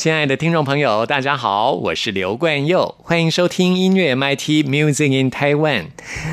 亲爱的听众朋友，大家好，我是刘冠佑，欢迎收听音乐 MIT Music in Taiwan。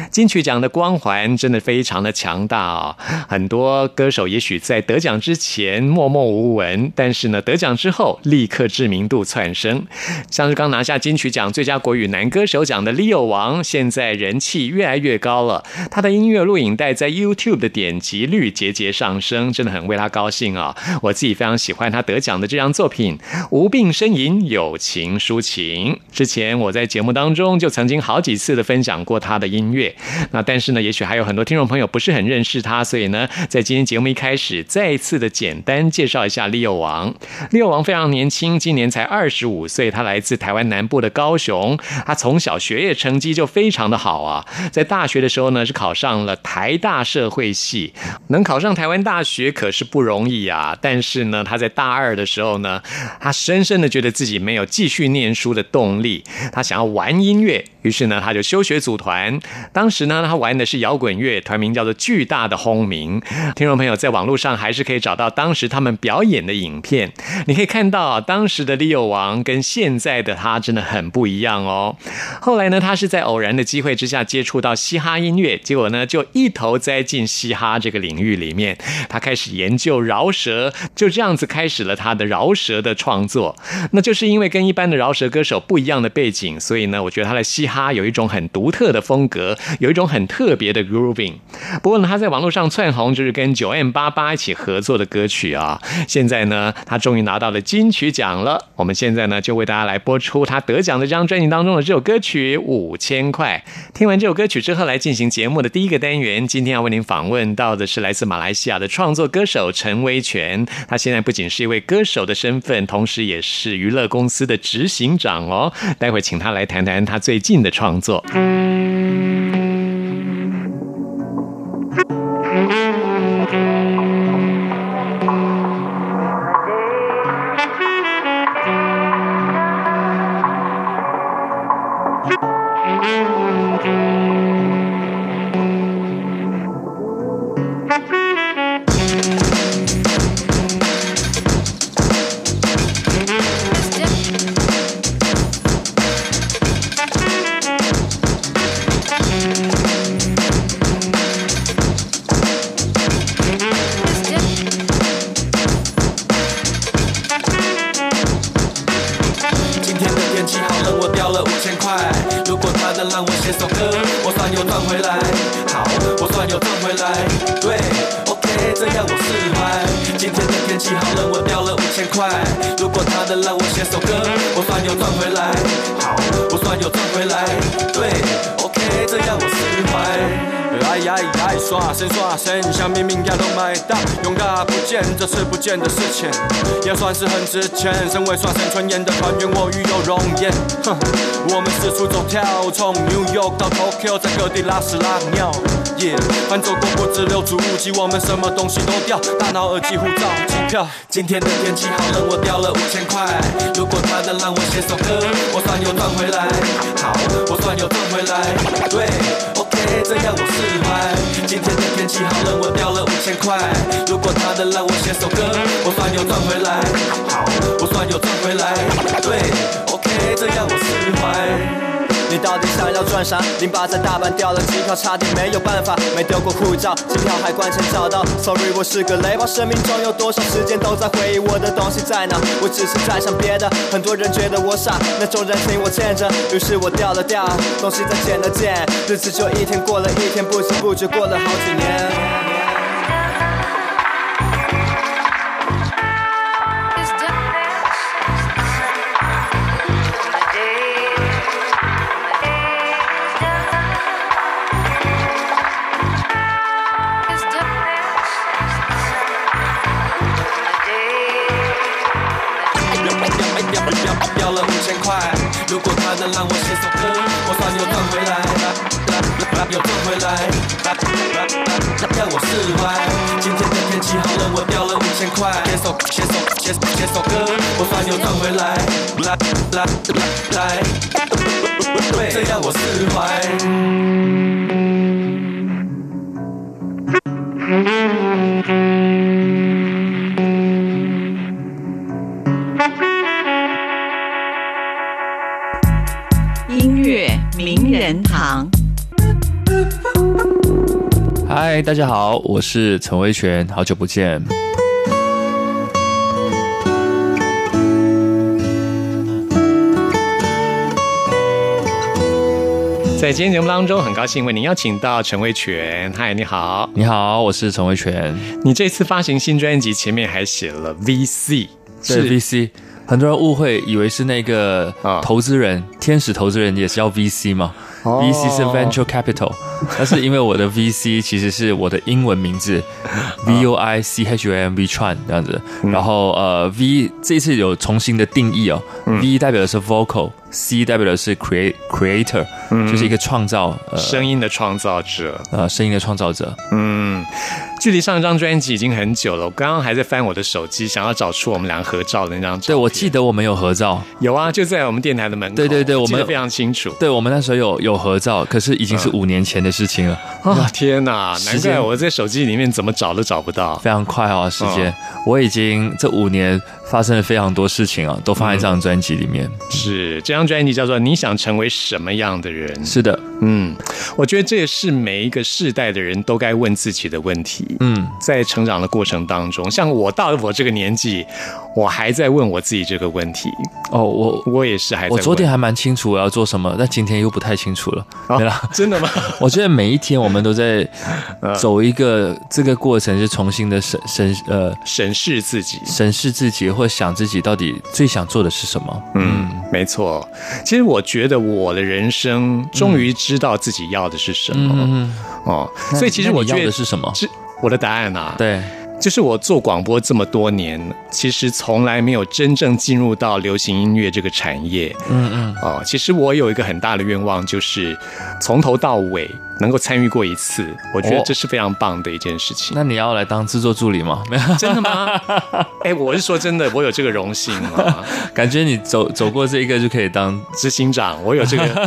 金曲奖的光环真的非常的强大啊！很多歌手也许在得奖之前默默无闻，但是呢，得奖之后立刻知名度窜升。像是刚拿下金曲奖最佳国语男歌手奖的 Leo 王，现在人气越来越高了。他的音乐录影带在 YouTube 的点击率节节上升，真的很为他高兴啊！我自己非常喜欢他得奖的这张作品。无病呻吟，友情抒情。之前我在节目当中就曾经好几次的分享过他的音乐。那但是呢，也许还有很多听众朋友不是很认识他，所以呢，在今天节目一开始，再一次的简单介绍一下利友王。利友王非常年轻，今年才二十五岁，他来自台湾南部的高雄。他从小学业成绩就非常的好啊，在大学的时候呢，是考上了台大社会系。能考上台湾大学可是不容易啊。但是呢，他在大二的时候呢，他深深的觉得自己没有继续念书的动力，他想要玩音乐，于是呢，他就休学组团。当时呢，他玩的是摇滚乐，团名叫做巨大的轰鸣。听众朋友在网络上还是可以找到当时他们表演的影片，你可以看到当时的利诱王跟现在的他真的很不一样哦。后来呢，他是在偶然的机会之下接触到嘻哈音乐，结果呢，就一头栽进嘻哈这个领域里面，他开始研究饶舌，就这样子开始了他的饶舌的创作。那就是因为跟一般的饶舌歌手不一样的背景，所以呢，我觉得他的嘻哈有一种很独特的风格，有一种很特别的 grooving。不过呢，他在网络上窜红，就是跟九 M 八八一起合作的歌曲啊。现在呢，他终于拿到了金曲奖了。我们现在呢，就为大家来播出他得奖的这张专辑当中的这首歌曲《五千块》。听完这首歌曲之后，来进行节目的第一个单元。今天要为您访问到的是来自马来西亚的创作歌手陈威全。他现在不仅是一位歌手的身份，同时也是娱乐公司的执行长哦，待会请他来谈谈他最近的创作。之前。身为刷身穿烟的团员，我与有容颜。哼，我们四处走跳，从 New York 到 Tokyo，在各地拉屎拉尿。耶，翻走过不止六足无极，我们什么东西都掉，大脑、耳机、护照、机票。今天的天气好冷，我掉了五千块。如果他能让我写首歌，我算有赚回来。好，我算有赚回来。对，OK，。这样我释怀。今天的天气好冷，我掉了五千块。如果他能让我写首歌，我算有赚回来。好，我算有赚回来。对，OK，这样我释怀。你到底想要赚啥？零八在大阪掉了机票，差点没有办法。没丢过护照，机票海关前找到。Sorry，我是个雷包。生命中有多少时间都在回忆我的东西在哪？我只是在想别的。很多人觉得我傻，那种人情我欠着。于是我掉了掉，东西再捡了捡，日子就一天过了一天，不知不觉过了好几年。释怀。今天的天气好冷，我掉了五千块，写首写首写写首歌，我算又赚回来，来来来，这样我释怀。嗨，大家好，我是陈威全，好久不见。在今天节目当中，很高兴为您邀请到陈威全。嗨，你好，你好，我是陈威全。你这次发行新专辑，前面还写了 VC，是 VC，很多人误会以为是那个啊投资人，天使投资人也是叫 VC 嘛、哦 v c 是 Venture Capital，但是因为我的 VC 其实是我的英文名字 V O I C H U M V Chuan 这样子，然后呃 V 这次有重新的定义哦、v 代表的是 vocal，C 代表的是 create creator，、就是一个创造呃声音的创造者。呃声音的创造者。嗯，距离上一张专辑已经很久了。我刚刚还在翻我的手机，想要找出我们俩合照的那张。对，我记得我们有合照，有啊，就在我们电台的门口。对对对我们记得非常清楚。对我们那时候有有合照，可是已经是五年前的事情了，啊、天哪！难怪我在手机里面怎么找都找不到。非常快啊，时间。嗯我已经这五年发生了非常多事情啊，都放在这张专辑里面。是这张专辑叫做《你想成为什么样的人》。是的，嗯，我觉得这也是每一个世代的人都该问自己的问题。嗯，在成长的过程当中，像我到了我这个年纪，我还在问我自己这个问题。哦，我我也是还。我昨天还蛮清楚我要做什么，但今天又不太清楚了。哦没啦，真的吗？我觉得每一天我们都在 嗯走一个这个过程，是重新的审审呃审视自己。审视自己，或想自己到底最想做的是什么。嗯，没错。其实我觉得我的人生终于知道自己要的是什么。嗯，哦，所以其实我要我觉得的是什么？是我的答案啊。对，就是我做广播这么多年，其实从来没有真正进入到流行音乐这个产业。嗯嗯，哦，其实我有一个很大的愿望，就是从头到尾能够参与过一次，我觉得哦这是非常棒的一件事情。那你要来当制作助理吗？没有，真的吗？哎，我是说真的，我有这个荣幸啊，感觉你走走过这一个就可以当执行长，我有这个。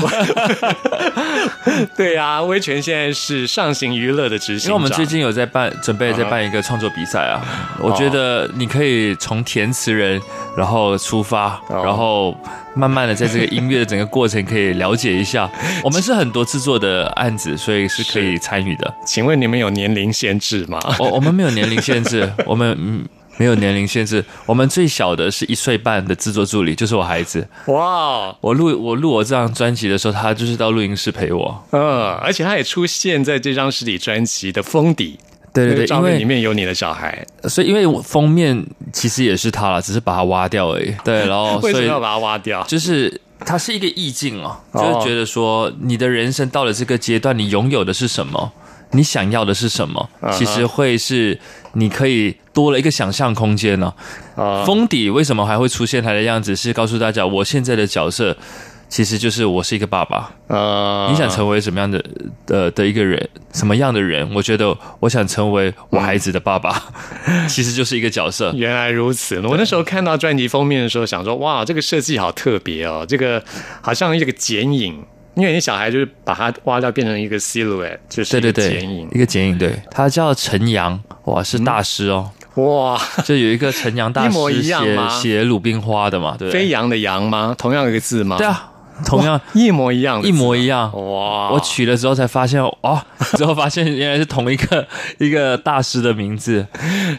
对啊，威权现在是上行娱乐的执行长。因为我们最近有在办，准备在办一个创作比赛啊。我觉得你可以从填词人，然后出发，哦然后慢慢的在这个音乐的整个过程可以了解一下。我们是很多制作的案子，所以是可以参与的。请问你们有年龄限制吗？我我们没有年龄限制，我们嗯没有年龄限制。我们最小的是一岁半的制作助理，就是我孩子。哇，我录我录我这张专辑的时候，他就是到录音室陪我。嗯，而且他也出现在这张实体专辑的封底。那个对对对，因照片里面有你的小孩，所以因为我封面其实也是他了，只是把它挖掉而已。对，然后所 以为什么要把它挖掉？就是它是一个意境哦，就哦是觉得说你的人生到了这个阶段，你拥有的是什么，你想要的是什么其实会是你可以多了一个想象空间呢、啊封底为什么还会出现他的样子？是告诉大家，我现在的角色其实就是我是一个爸爸。呃你想成为什么样的的的一个人，什么样的人？我觉得我想成为我孩子的爸爸，其实就是一个角色。原来如此，我那时候看到专辑封面的时候，想说哇，这个设计好特别哦，这个好像一个剪影，因为你小孩就是把它挖掉变成一个 silhouette，就是一对对对个剪影，一个剪影，对，他叫陈阳，哇，是大师哦。哇，就有一个陈阳大 一模师一样写写鲁冰花的嘛，对不对？飞扬的扬吗？同样一个字吗？对，啊，同样一模一样，一模一样。哇，我取了之后才发现，哦，之后发现原来是同一个 一个大师的名字，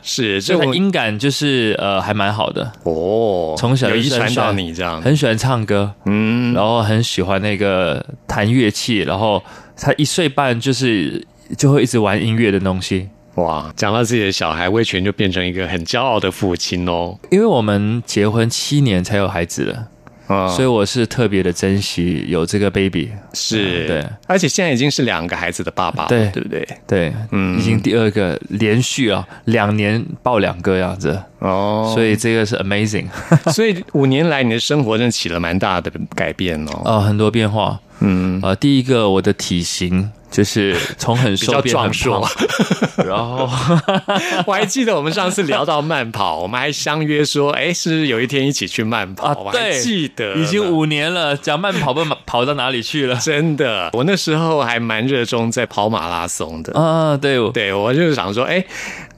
是这以音感就是呃还蛮好的，哦，从小遗传到你这样，很喜欢唱歌，嗯，然后很喜欢那个弹乐器，然后他一岁半就是就会一直玩音乐的东西。哇，讲到自己的小孩，魏全就变成一个很骄傲的父亲哦。因为我们结婚七年才有孩子了，嗯所以我是特别的珍惜有这个 baby。是，对，而且现在已经是两个孩子的爸爸了，对对不对？对，嗯已经第二个连续啊，两年抱两个样子，哦，所以这个是 amazing 所以五年来你的生活真的起了蛮大的改变哦。啊、很多变化。嗯，呃，第一个我的体型就是从很瘦变很壮硕胖，然后 我还记得我们上次聊到慢跑，我们还相约说，哎，是不是有一天一起去慢跑？啊我还对记得已经五年了，讲慢跑不跑到哪里去了？真的，我那时候还蛮热衷在跑马拉松的。啊，对，对，我就是想说，哎，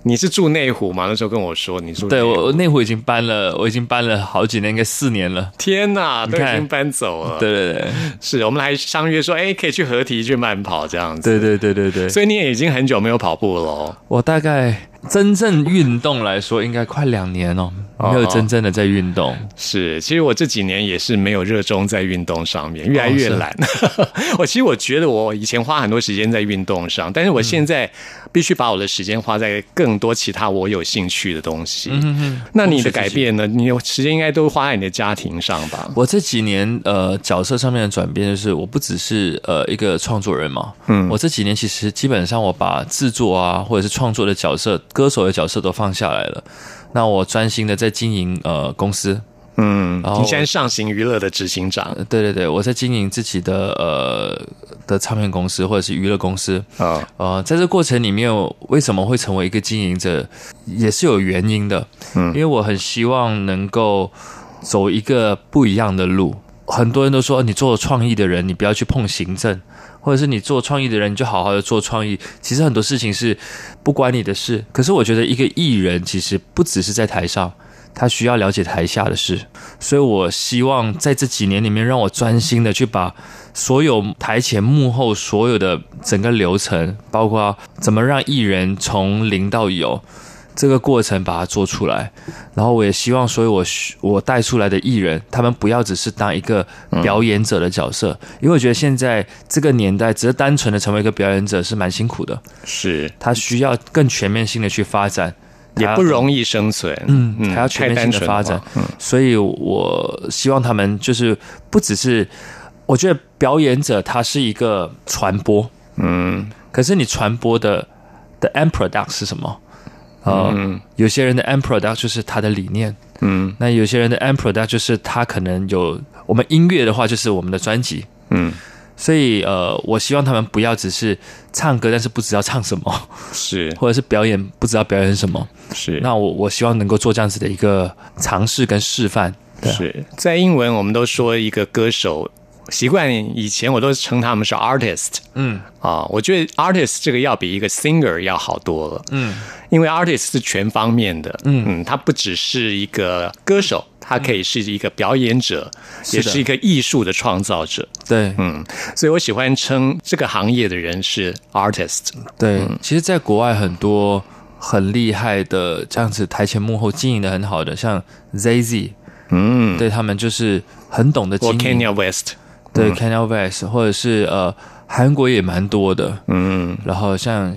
你是住内湖吗？那时候跟我说你住湖对我我内湖已经搬了，我已经搬了好几年，应该四年了。天哪，都已经搬走了。，对对对是我们还相约说，哎，可以去合体去慢跑这样子。对对对对对，所以你也已经很久没有跑步了哦。我大概真正运动来说，应该快两年哦，没有真正的在运动。是，其实我这几年也是没有热衷在运动上面，越来越是懒。我其实我觉得我以前花很多时间在运动上，但是我现在必须把我的时间花在更多其他我有兴趣的东西。嗯那你的改变呢？你有时间应该都花在你的家庭上吧？我这几年呃角色上面的转变，就是我不只是呃一个创作人嘛，嗯，我这几年其实基本上我把制作啊或者是创作的角色、歌手的角色都放下来了，那我专心的在经营呃公司，嗯，然后你现在上行娱乐的执行长。呃对对对，我在经营自己的呃的唱片公司或者是娱乐公司，啊，呃，在这过程里面，为什么会成为一个经营者，也是有原因的。嗯，因为我很希望能够走一个不一样的路。很多人都说，你做创意的人，你不要去碰行政，或者是你做创意的人，你就好好的做创意。其实很多事情是不关你的事。可是我觉得，一个艺人其实不只是在台上，他需要了解台下的事。所以我希望在这几年里面，让我专心的去把所有台前幕后所有的整个流程，包括怎么让艺人从零到有这个过程把它做出来。然后我也希望所有我我带出来的艺人，他们不要只是当一个表演者的角色，因为我觉得现在这个年代，只是单纯的成为一个表演者是蛮辛苦的，是他需要更全面性的去发展。也不容易生存。嗯还要全面性的发展，嗯，所以我希望他们就是不只是，我觉得表演者他是一个传播，嗯可是你传播的的 end product 是什么？呃，嗯。有些人的 end product 就是他的理念，嗯。那有些人的 end product 就是他可能有我们音乐的话就是我们的专辑，嗯，所以呃，我希望他们不要只是唱歌，但是不知道唱什么，是。或者是表演不知道表演什么。是。那我我希望能够做这样子的一个尝试跟示范。是。在英文，我们都说一个歌手，习惯以前我都称他们是 artist 嗯。啊，我觉得 artist 这个要比一个 singer 要好多了，嗯，因为 artist 是全方面的，嗯。嗯，他不只是一个歌手，他可以是一个表演者，也是一个艺术的创造者，对，嗯，所以我喜欢称这个行业的人是 artist，对，其实，在国外很多很厉害的这样子台前幕后经营的很好的，像 ZZ，嗯，对他们就是很懂得经营。West，对 c a n y l West，或者是呃韩国也蛮多的，嗯，然后像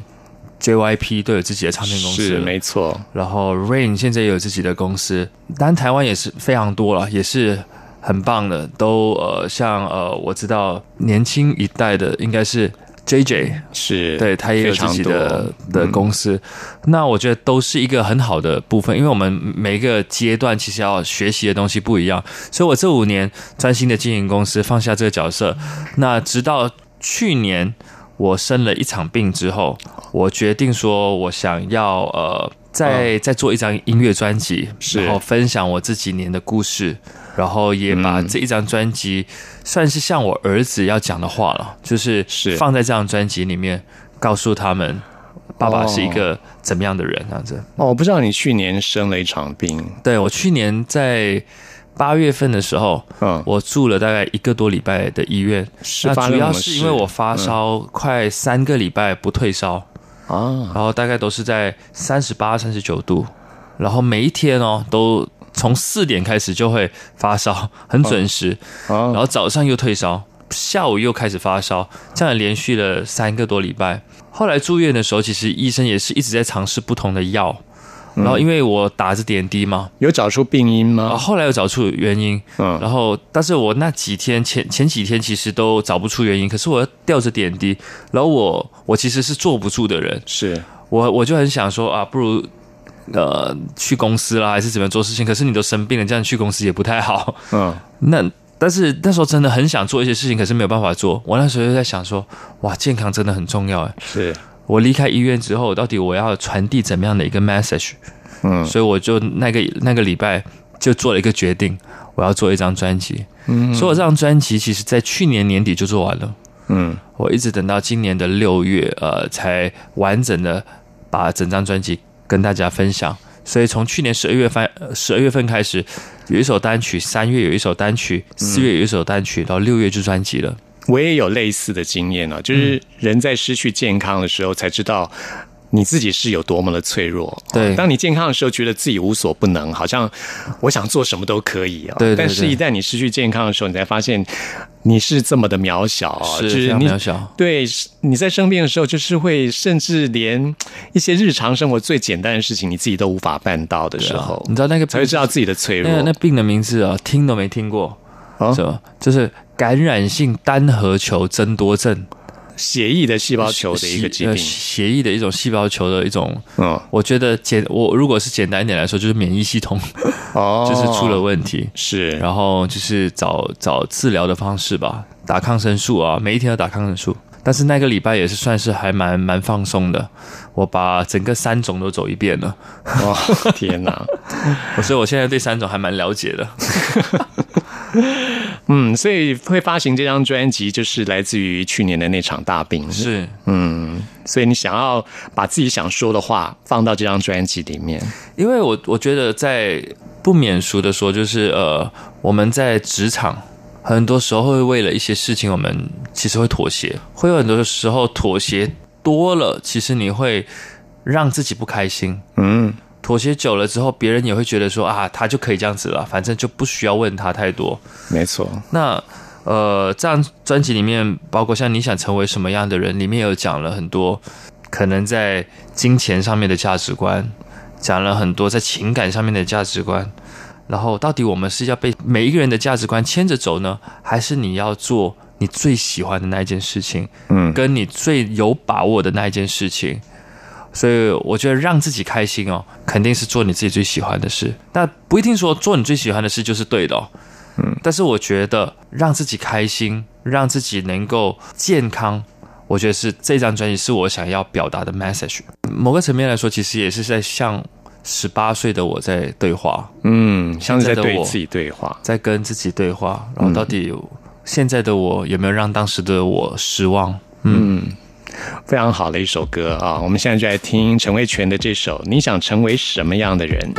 JYP 都有自己的唱片公司。是，没错，然后 Rain 现在也有自己的公司，当然台湾也是非常多了，也是很棒的，都呃像呃我知道年轻一代的应该是 JJ，是，对他也有自己的的公司，那我觉得都是一个很好的部分，因为我们每一个阶段其实要学习的东西不一样，所以我这五年专心的经营公司，放下这个角色，那直到去年我生了一场病之后，我决定说我想要呃。再再做一张音乐专辑，是。然后分享我这几年的故事，然后也把这一张专辑算是像我儿子要讲的话了，就是是。放在这张专辑里面，告诉他们爸爸是一个怎么样的人，这样子。哦，我不知道你去年生了一场病，对我去年在八月份的时候，嗯，我住了大概一个多礼拜的医院，是那主要是因为我发烧快三个礼拜不退烧，啊，然后大概都是在三十八、三十九度，然后每一天哦都从四点开始就会发烧，很准时，啊。然后早上又退烧，下午又开始发烧，这样连续了三个多礼拜。后来住院的时候，其实医生也是一直在尝试不同的药，然后因为我打着点滴嘛，有找出病因啊，吗？后来又找出原因，嗯。然后但是我那几天前前几天其实都找不出原因，可是我要吊着点滴，然后我我其实是坐不住的人，是，我我就很想说啊，不如呃去公司啦，还是怎么做事情，可是你都生病了，这样去公司也不太好，嗯，那但是那时候真的很想做一些事情，可是没有办法做。我那时候就在想说，哇，健康真的很重要哎。是，我离开医院之后，到底我要传递怎么样的一个 message？嗯所以我就那个那个礼拜就做了一个决定，我要做一张专辑。嗯所以我这张专辑其实在去年年底就做完了，嗯我一直等到今年的六月，呃，才完整的把整张专辑跟大家分享。所以从去年十二月份十二月份开始，有一首单曲，三月有一首单曲，四月有一首单曲，到六月就专辑了。我也有类似的经验啊，就是人在失去健康的时候才知道。你自己是有多么的脆弱。对当你健康的时候，觉得自己无所不能，好像我想做什么都可以啊。对对但是，一旦你失去健康的时候，你才发现你是这么的渺小啊，是渺小对，你在生病的时候，就是会甚至连一些日常生活最简单的事情，你自己都无法办到的时候，你知道那个才会知道自己的脆弱那。那病的名字啊，听都没听过，啊是吧？就是感染性单核球增多症，血液的细胞球的一个疾呃病。血液的一种细胞球的一种。嗯，我觉得简我如果是简单一点来说，就是免疫系统哦，就是出了问题，是，然后就是找找治疗的方式吧，打抗生素啊，每一天都打抗生素。但是那个礼拜也是算是还蛮蛮放松的，我把整个三种都走一遍了，哦，天哪！所以我现在对三种还蛮了解的。嗯，所以会发行这张专辑，就是来自于去年的那场大病。是，嗯，所以你想要把自己想说的话放到这张专辑里面。因为我我觉得在不免俗的说，就是呃，我们在职场很多时候会为了一些事情，我们其实会妥协，会有很多时候妥协多了，其实你会让自己不开心。嗯，妥协久了之后，别人也会觉得说啊，他就可以这样子了，反正就不需要问他太多。没错。那呃，这张专辑里面，包括像你想成为什么样的人，里面有讲了很多可能在金钱上面的价值观，讲了很多在情感上面的价值观。然后，到底我们是要被每一个人的价值观牵着走呢，还是你要做你最喜欢的那一件事情，嗯跟你最有把握的那一件事情？所以我觉得让自己开心哦，肯定是做你自己最喜欢的事。那不一定说做你最喜欢的事就是对的哦。嗯，但是我觉得让自己开心，让自己能够健康，我觉得是这张专辑是我想要表达的 message。某个层面来说，其实也是在向十八岁的我在对话，嗯，像是在现在的我对自己对话。在跟自己对话。然后到底现在的我有没有让当时的我失望？嗯，非常好的一首歌啊！我们现在就来听陈慧泉的这首《你想成为什么样的人》。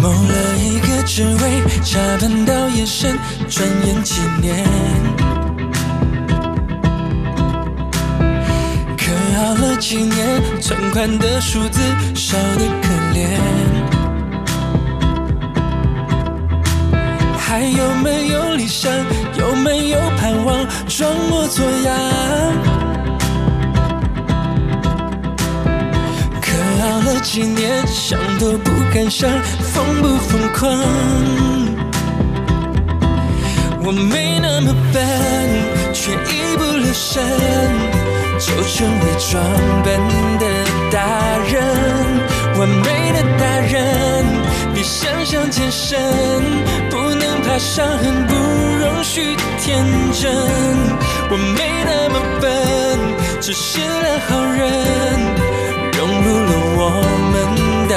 梦了一个职位，加班到夜深，转眼几年。款的数字少得可怜。还有没有理想？有没有盼望？装模作样。可熬了几年，想都不敢想，疯不疯狂？我没那么笨，却一不留神就成为装笨的大人。完美的大人比想象艰深，不能怕伤痕，不容许天真。我没那么笨，只是个好人。融入了我们当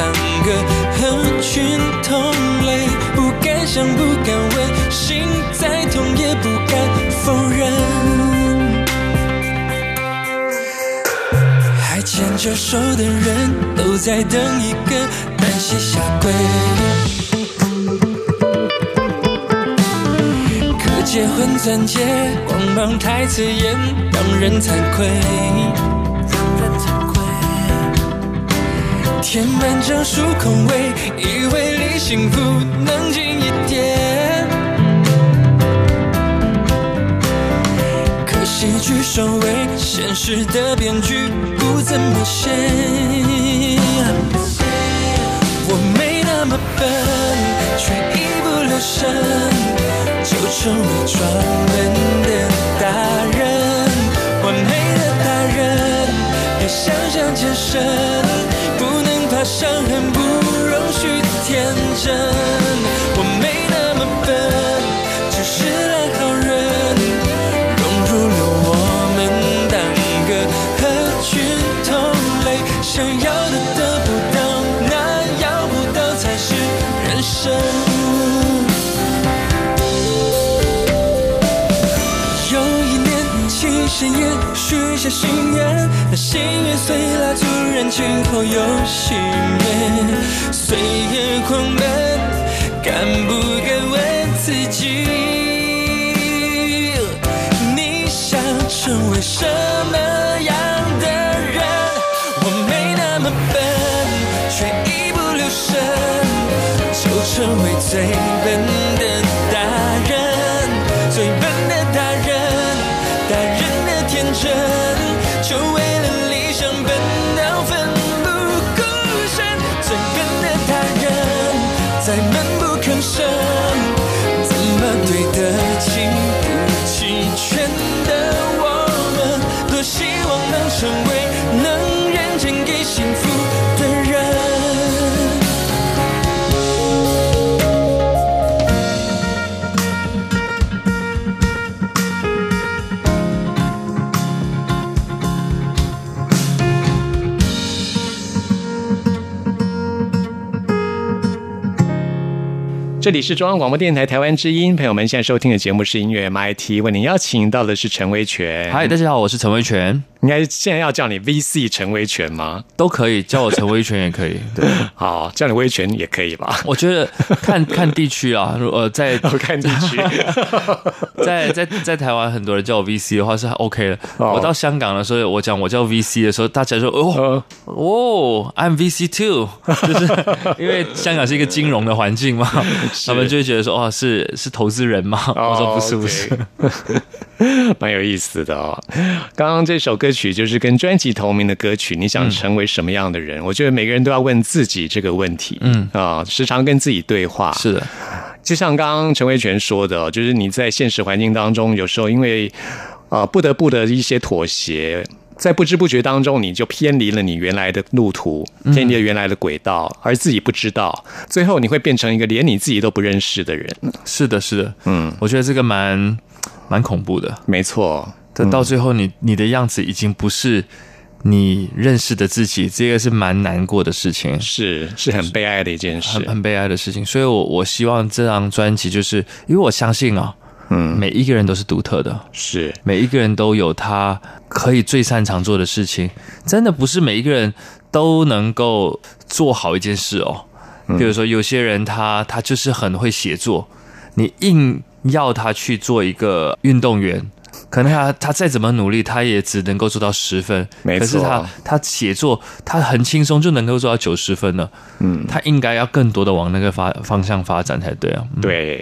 个合群同类，不敢想，不敢问，心再痛也不敢否认。着手的人，都在等一个单膝下跪。可结婚钻戒，光芒太刺眼，让人惭愧。惭愧。填满整数空位，以为离幸福能近一点。可喜剧收尾，现实的编剧不怎么写。我没那么笨，却一不留神就成为装笨的大人。完美的大人，别想象健身，不能怕伤痕，不容许天真。誓言，许下心愿，那心愿随蜡烛燃尽后又熄灭。岁月狂奔，敢不敢问自己？这里是中央广播电台台湾之音，朋友们现在收听的节目是音乐 MIT，为您邀请到的是陈威权。嗨，大家好，我是陈威权，应该现在要叫你 VC 陈威权吗？都可以叫我陈威权也可以。对，好，叫你威权也可以吧？我觉得看 看地区啊，如呃，在不看地区，在在在台湾很多人叫我 VC 的话是 OK 的。哦我到香港的时候，我讲我叫 VC 的时候，大家说哦呃哦，I'm VC too，就是因为香港是一个金融的环境嘛，他们就会觉得说哦是是投资人吗。我说不是不是，哦 蛮有意思的哦。刚刚这首歌曲就是跟专辑同名的歌曲，你想成为什么样的人？我觉得每个人都要问自己这个问题，嗯啊，时常跟自己对话。是的，就像刚刚陈维权说的哦，就是你在现实环境当中，有时候因为呃不得不的一些妥协。在不知不觉当中，你就偏离了你原来的路途，偏离了原来的轨道，而自己不知道，最后你会变成一个连你自己都不认识的人。是的，是的，嗯，我觉得这个蛮蛮恐怖的。没错，这到最后你，你的样子已经不是你认识的自己，这个是蛮难过的事情，是是很悲哀的一件事很。很悲哀的事情。所以我，我希望这张专辑，就是因为我相信啊，嗯，每一个人都是独特的，是。每一个人都有他可以最擅长做的事情，真的不是每一个人都能够做好一件事哦。比如说，有些人他他就是很会写作，你硬要他去做一个运动员，可能他他再怎么努力，他也只能够做到十分。没错可是他他写作，他很轻松就能够做到九十分了。嗯，他应该要更多的往那个发方向发展才对啊。嗯对，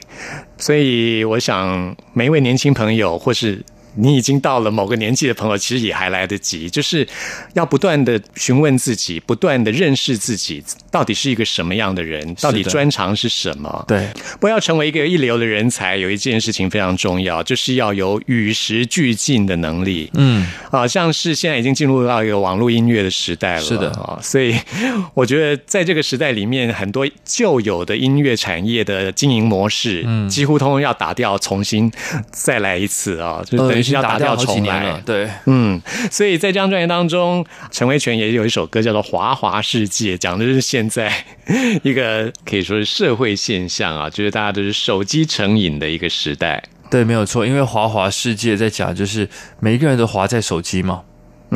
所以我想每一位年轻朋友，或是你已经到了某个年纪的朋友，其实也还来得及，就是要不断的询问自己，不断的认识自己，到底是一个什么样的人，到底专长是什么。对，不要成为一个一流的人才，有一件事情非常重要，就是要有与时俱进的能力。嗯，啊，像是现在已经进入到一个网络音乐的时代了，是的。啊，所以我觉得在这个时代里面，很多旧有的音乐产业的经营模式，嗯，几乎通通要打掉，重新再来一次啊，就等于呃已经是要打掉好几重来年了。。对，嗯，所以在这张专辑当中，陈维权也有一首歌叫做《华华世界》，讲的是现在一个可以说是社会现象啊，就是大家都是手机成瘾的一个时代。对，没有错，因为华华世界在讲，就是每一个人都滑在手机嘛，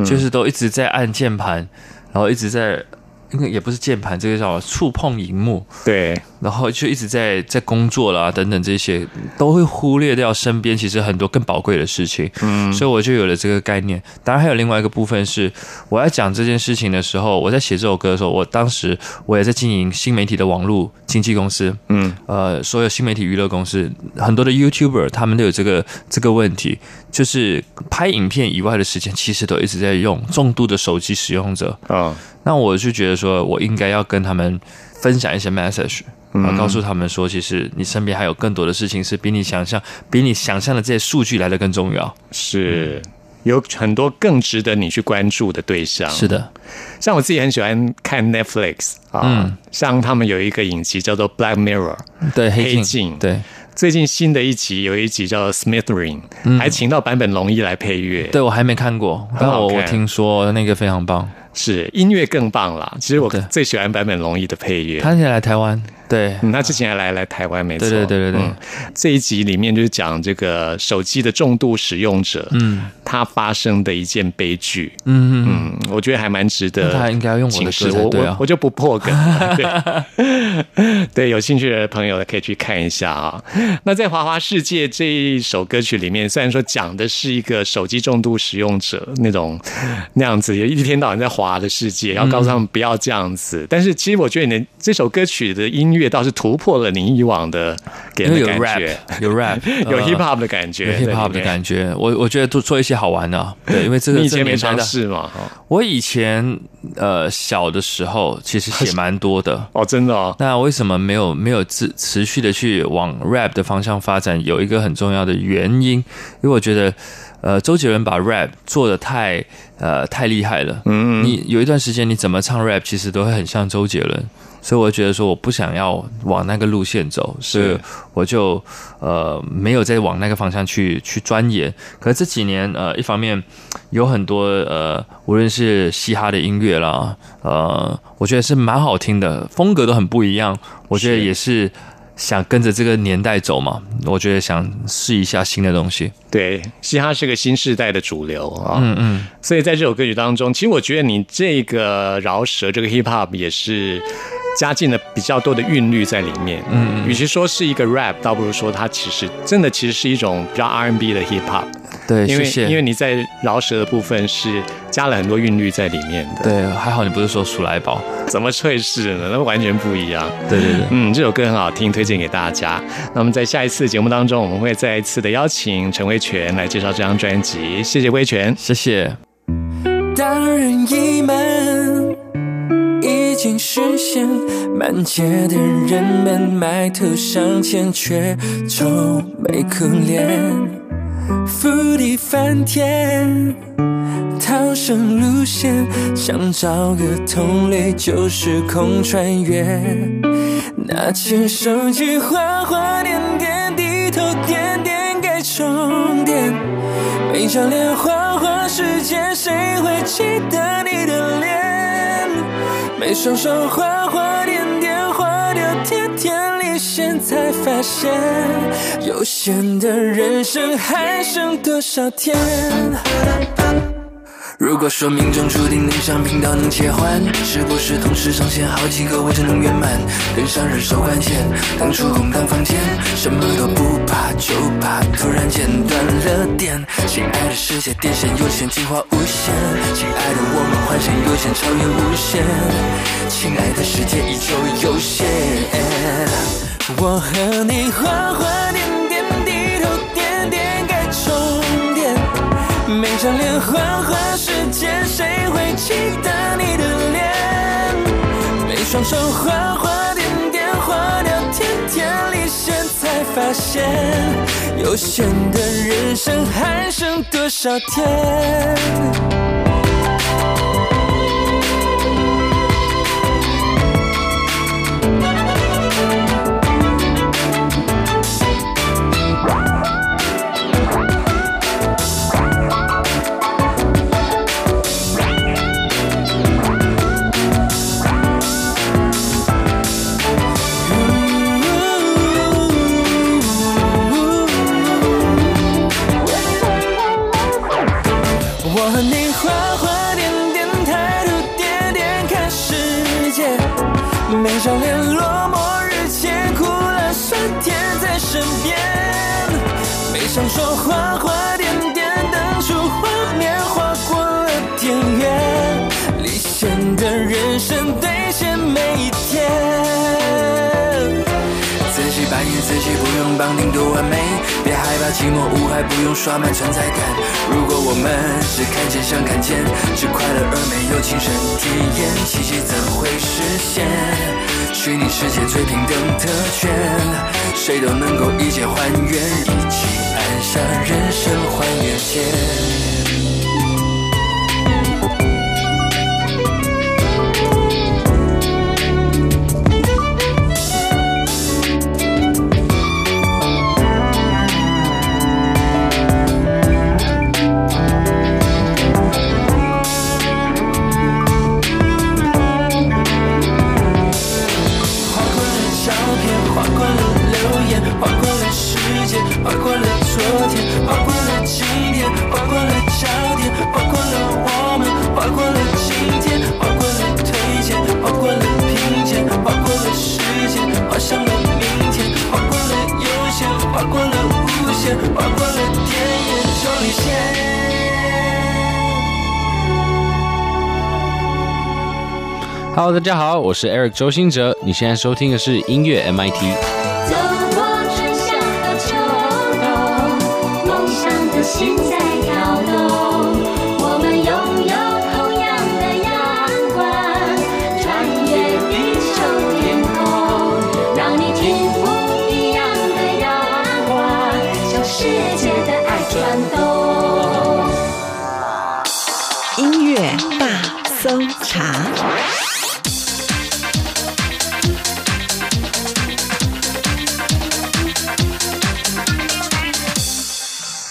就是都一直在按键盘，然后一直在应该也不是键盘，这个叫触碰荧幕，对，然后就一直在在工作啦等等这些，都会忽略掉身边其实很多更宝贵的事情。嗯，所以我就有了这个概念。当然还有另外一个部分是，我在讲这件事情的时候，我在写这首歌的时候，我当时我也在经营新媒体的网络经纪公司。嗯，呃，所有新媒体娱乐公司很多的 YouTuber 他们都有这个这个问题，就是拍影片以外的时间，其实都一直在用重度的手机使用者。啊，那我就觉得说，我应该要跟他们分享一些 message，啊，告诉他们说，其实你身边还有更多的事情是比你想象、比你想象的这些数据来的更重要。是。有很多更值得你去关注的对象。是的，像我自己很喜欢看 Netflix 啊，嗯。像他们有一个影集叫做《Black Mirror》，对黑镜，对。最近新的一集有一集叫《Smithering》，还请到坂本龙一来配乐。对我还没看过，但我我听说那个非常棒。是音乐更棒啦。其实我对最喜欢坂本龙一的配乐。他现在来台湾，对嗯，他之前还来来台湾，没错。对对对对对嗯这一集里面就是讲这个手机的重度使用者，嗯，他发生的一件悲剧。嗯嗯，嗯，我觉得还蛮值得。他应该要用我的歌我我我就不破梗。对，对，有兴趣的朋友可以去看一下啊。那在《华华世界》这一首歌曲里面，虽然说讲的是一个手机重度使用者那种那样子，一天到晚在滑的世界，要告诉他们不要这样子。但是其实我觉得你的这首歌曲的音乐倒是突破了你以往的给因为有人的感 rap，觉，有 rap，有呃 hip hop 的感觉，有 hip hop 的感觉，我我觉得做做一些好玩的啊，对，因为这个你以前没尝试嘛？哦我以前呃小的时候其实写蛮多的，哦，真的哦，那为什么没有没有持持续的去往 rap 的方向发展？有一个很重要的原因，因为我觉得，呃，周杰伦把 rap 做的太呃太厉害了。嗯，你有一段时间你怎么唱 rap，其实都会很像周杰伦。所以我觉得说我不想要往那个路线走，所以我就呃没有再往那个方向去去钻研。可是这几年呃，一方面有很多呃，无论是嘻哈的音乐啦，呃，我觉得是蛮好听的，风格都很不一样。我觉得也是想跟着这个年代走嘛，我觉得想试一下新的东西。对，嘻哈是个新时代的主流啊。嗯嗯，所以在这首歌曲当中，其实我觉得你这个饶舌这个 hip hop 也是加进了比较多的韵律在里面。嗯，与其说是一个 rap，倒不如说它其实真的其实是一种比较 R&B 的 hip hop，对，因为。因为你在饶舌的部分是加了很多韵律在里面的。对，还好你不是说鼠来宝。怎么会是呢？那完全不一样。对对对。嗯，这首歌很好听，推荐给大家。那么在下一次节目当中，我们会再一次的邀请陈威全来介绍这张专辑。谢谢威权。谢谢。当人已满，已经实现，满街的人们埋头向前，却愁眉苦脸，覆地翻天。逃生路线，想找个同类，就时空穿越。拿起手机，花花点点点。每张脸花花世界，谁会记得你的脸？每双手花花点点，花掉贴贴里线，才发现有限的人生还剩多少天？如果说命中注定能上频道能切换，是不是同时上线好几个未能圆满？跟上人手关键，当初空荡房间，什么都不怕，就怕突然间断了电。亲爱的世界，电线有限，进化无限。亲爱的我们，幻想有限，超越无限。亲爱的世界，依旧有限。我和你划划每张脸花花世界，谁会记得你的脸？每双手花花点点，花掉天天离线，才发现有限的人生还剩多少天？绑定多完美。别害怕寂寞无害，不用刷满存在感。如果我们只看见想看见，只快乐而没有亲身体验，奇迹怎会实现？虚拟世界最平等特权，谁都能够一键还原，一起按下人生还原键。划过了点点就离线。Hello，大家好，我是 Eric 周兴哲，你现在收听的是音乐 MIT。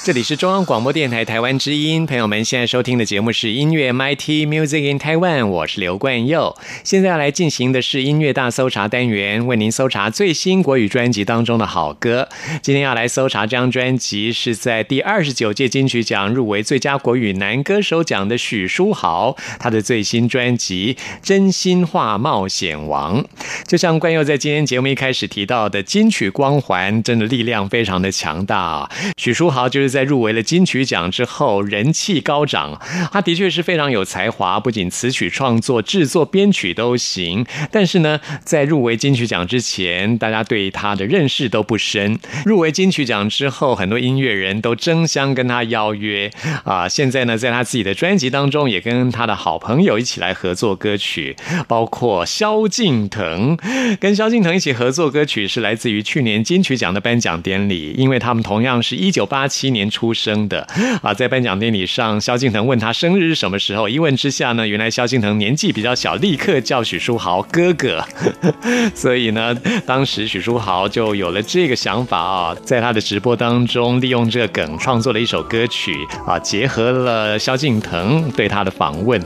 这里是中央广播电台台湾之音，朋友们现在收听的节目是音乐 MIT Music in Taiwan，我是刘冠佑。现在要来进行的是音乐大搜查单元，为您搜查最新国语专辑当中的好歌。今天要来搜查这张专辑，是在第二十九届金曲奖入围最佳国语男歌手奖的许书豪，他的最新专辑《真心话冒险王》。就像冠佑在今天节目一开始提到的，金曲光环真的力量非常的强大啊！许书豪就是在入围了金曲奖之后，人气高涨。他的确是非常有才华，不仅词曲创作、制作、编曲都行。但是呢，在入围金曲奖之前，大家对他的认识都不深。入围金曲奖之后，很多音乐人都争相跟他邀约啊。现在呢，在他自己的专辑当中，也跟他的好朋友一起来合作歌曲，包括萧敬腾。跟萧敬腾一起合作歌曲是来自于去年金曲奖的颁奖典礼，因为他们同样是一九八七年出生的啊。在颁奖典礼上，萧敬腾问他生日是什么时候，一问之下呢，原来萧敬腾年纪比较小，立刻叫许书豪哥哥。所以呢，当时许书豪就有了这个想法啊，在他的直播当中利用这个梗创作了一首歌曲啊，结合了萧敬腾对他的访问。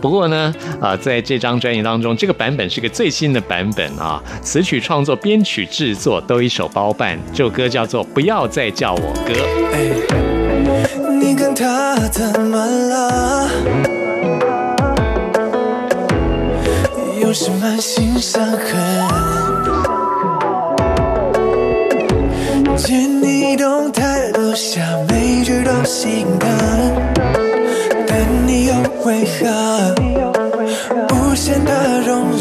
不过呢，啊，在这张专辑当中，这个版本是个最新的版本啊，词曲创作、编曲制作都一手包办。这首歌叫做《不要再叫我哥》。你跟他怎么了？又是满心伤痕。见你动态留下每句都心疼，但你又为何无限的容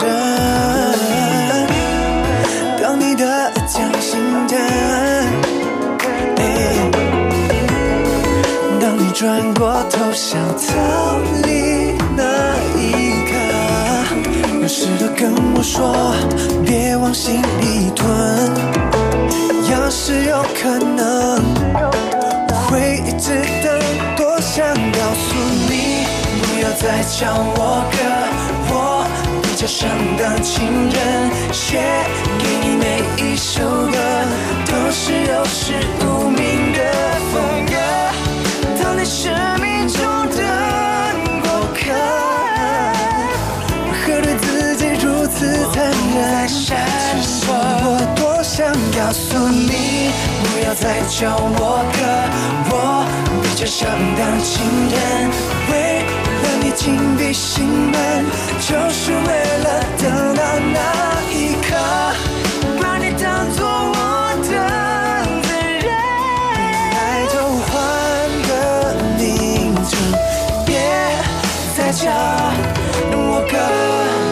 转过头想逃离那一刻，有事都跟我说，别往心里吞。要是有可能，我会一直等，多想告诉你，不要再叫我哥，我比较想当情人，写给你每一首歌，都是有始无明的风格。生命中的过客，为何对自己如此残忍？其实我多想告诉你，不要再叫我哥，我比较想当情人，为了你紧闭心门，就是为了等到那一刻，再叫我哥。《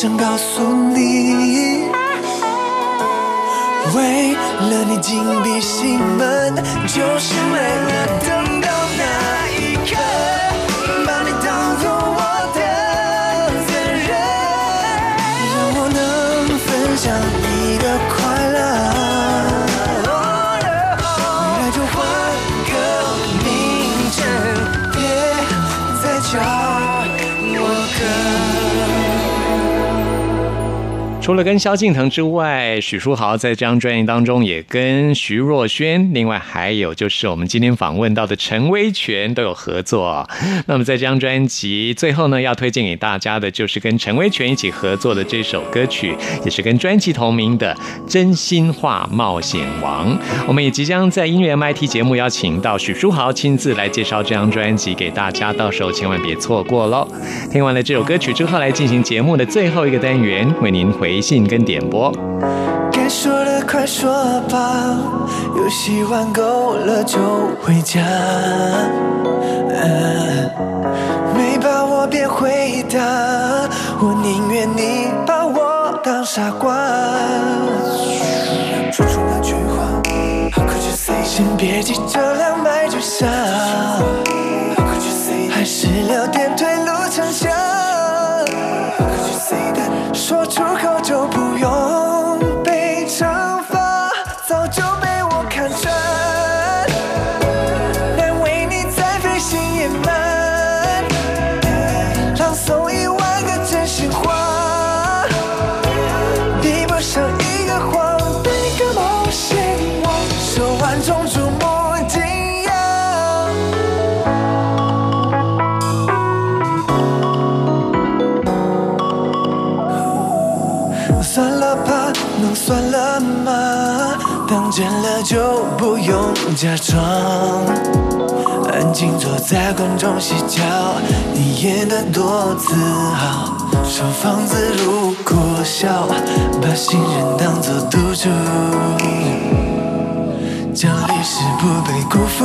想告诉你。为了你紧闭心门，就是为了等到那一刻，除了跟萧敬腾之外，许书豪在这张专辑当中也跟徐若瑄，另外还有就是我们今天访问到的陈威权都有合作。那么在这张专辑最后呢，要推荐给大家的就是跟陈威权一起合作的这首歌曲，也是跟专辑同名的《真心话冒险王》。我们也即将在音乐 MIT 节目邀请到许书豪亲自来介绍这张专辑给大家，到时候千万别错过喽。听完了这首歌曲之后，来进行节目的最后一个单元，为您回微信跟点播。该说的快说吧，游戏玩够了就回家。嗯没把握别回答，我宁愿你把我当傻瓜。说出那句话，How could you say？先别急着两败俱伤，How could you say？还是留点退说出口就不假装，安静坐在观众席角，你演得多自豪，收放自如苦笑，把信任当作赌注，奖励是不被辜负，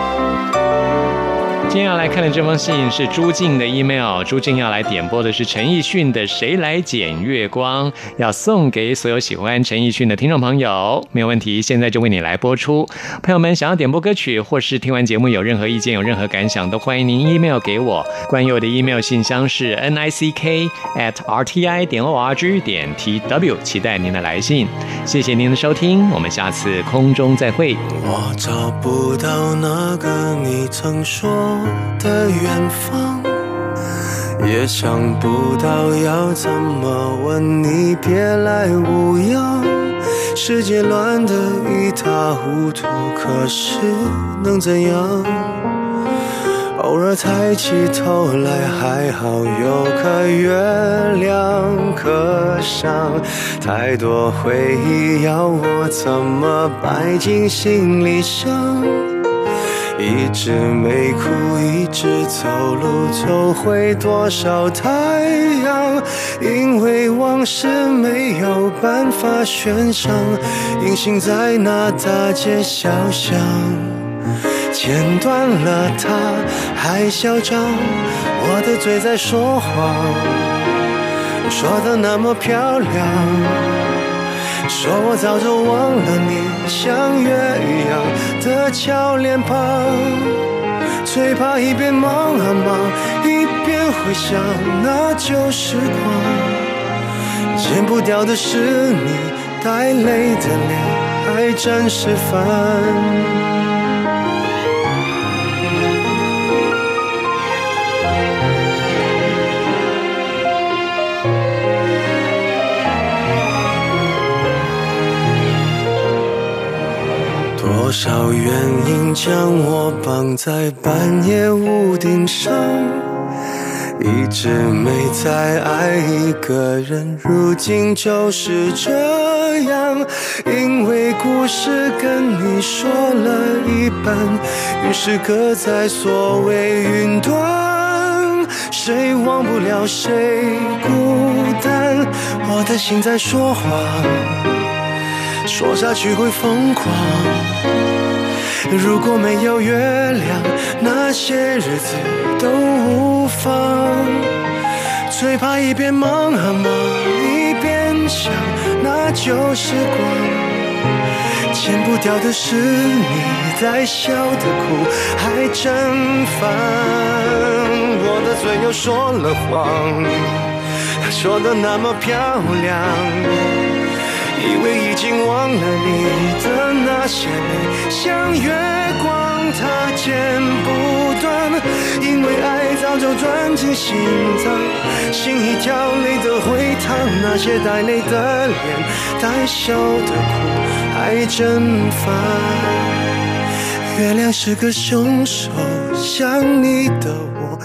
今天要来看的这封信是朱静的 email，朱静要来点播的是陈奕迅的《谁来捡月光》，要送给所有喜欢陈奕迅的听众朋友，没有问题，现在就为你来播出。朋友们想要点播歌曲，或是听完节目有任何意见、有任何感想，都欢迎您 email 给我。关于我的 email 信箱是 n i c k at r t i 点 o r g 点 t w，期待您的来信。谢谢您的收听，我们下次空中再会。我找不到那个你曾说的远方，也想不到要怎么问你，别来无恙。世界乱得一塌糊涂，可是能怎样？偶尔抬起头来，还好有颗月亮可赏。太多回忆要我怎么摆进行李箱？一直没哭，一直走路，走回多少太阳？因为往事没有办法悬赏，隐形在那大街小巷。剪断了它还嚣张，我的嘴在说谎，说的那么漂亮，说我早就忘了你像月一样的俏脸庞，最怕一边忙啊忙，一边回想那旧时光，剪不掉的是你带泪的脸，还真是烦。多少原因将我绑在半夜屋顶上，一直没再爱一个人，如今就是这样。因为故事跟你说了一半，于是搁在所谓云端，谁忘不了谁孤单，我的心在说谎。说下去会疯狂。如果没有月亮，那些日子都无妨。最怕一边忙啊忙，一边想那旧时光。剪不掉的是你在笑的苦，还真烦。我的嘴又说了谎，说的那么漂亮。以为已经忘了你的那些美，像月光它剪不断，因为爱早就钻进心脏，心一跳泪的回烫，那些带泪的脸，带笑的哭，还真烦。月亮是个凶手，想你的我。